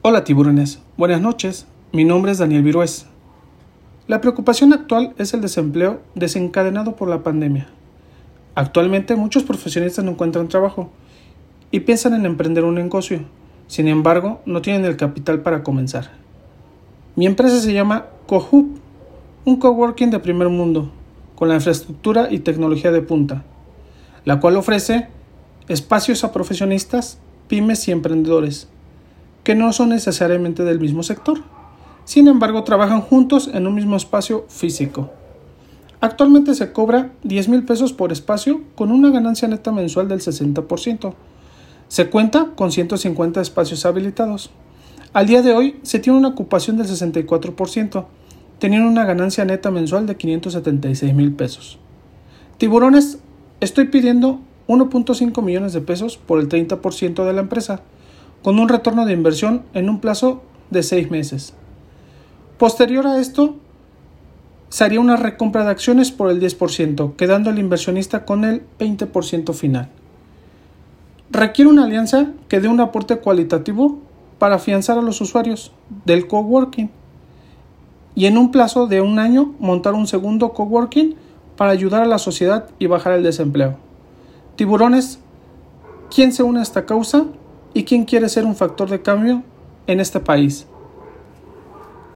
Hola tiburones, buenas noches. Mi nombre es Daniel Virués. La preocupación actual es el desempleo desencadenado por la pandemia. Actualmente muchos profesionistas no encuentran trabajo y piensan en emprender un negocio. Sin embargo, no tienen el capital para comenzar. Mi empresa se llama Cohub, un coworking de primer mundo, con la infraestructura y tecnología de punta, la cual ofrece espacios a profesionistas, pymes y emprendedores que no son necesariamente del mismo sector. Sin embargo, trabajan juntos en un mismo espacio físico. Actualmente se cobra 10 mil pesos por espacio con una ganancia neta mensual del 60%. Se cuenta con 150 espacios habilitados. Al día de hoy se tiene una ocupación del 64%, teniendo una ganancia neta mensual de 576 mil pesos. Tiburones, estoy pidiendo 1.5 millones de pesos por el 30% de la empresa con un retorno de inversión en un plazo de seis meses. Posterior a esto, se haría una recompra de acciones por el 10%, quedando el inversionista con el 20% final. Requiere una alianza que dé un aporte cualitativo para afianzar a los usuarios del coworking y en un plazo de un año montar un segundo coworking para ayudar a la sociedad y bajar el desempleo. Tiburones, ¿quién se une a esta causa? Y quién quiere ser un factor de cambio en este país.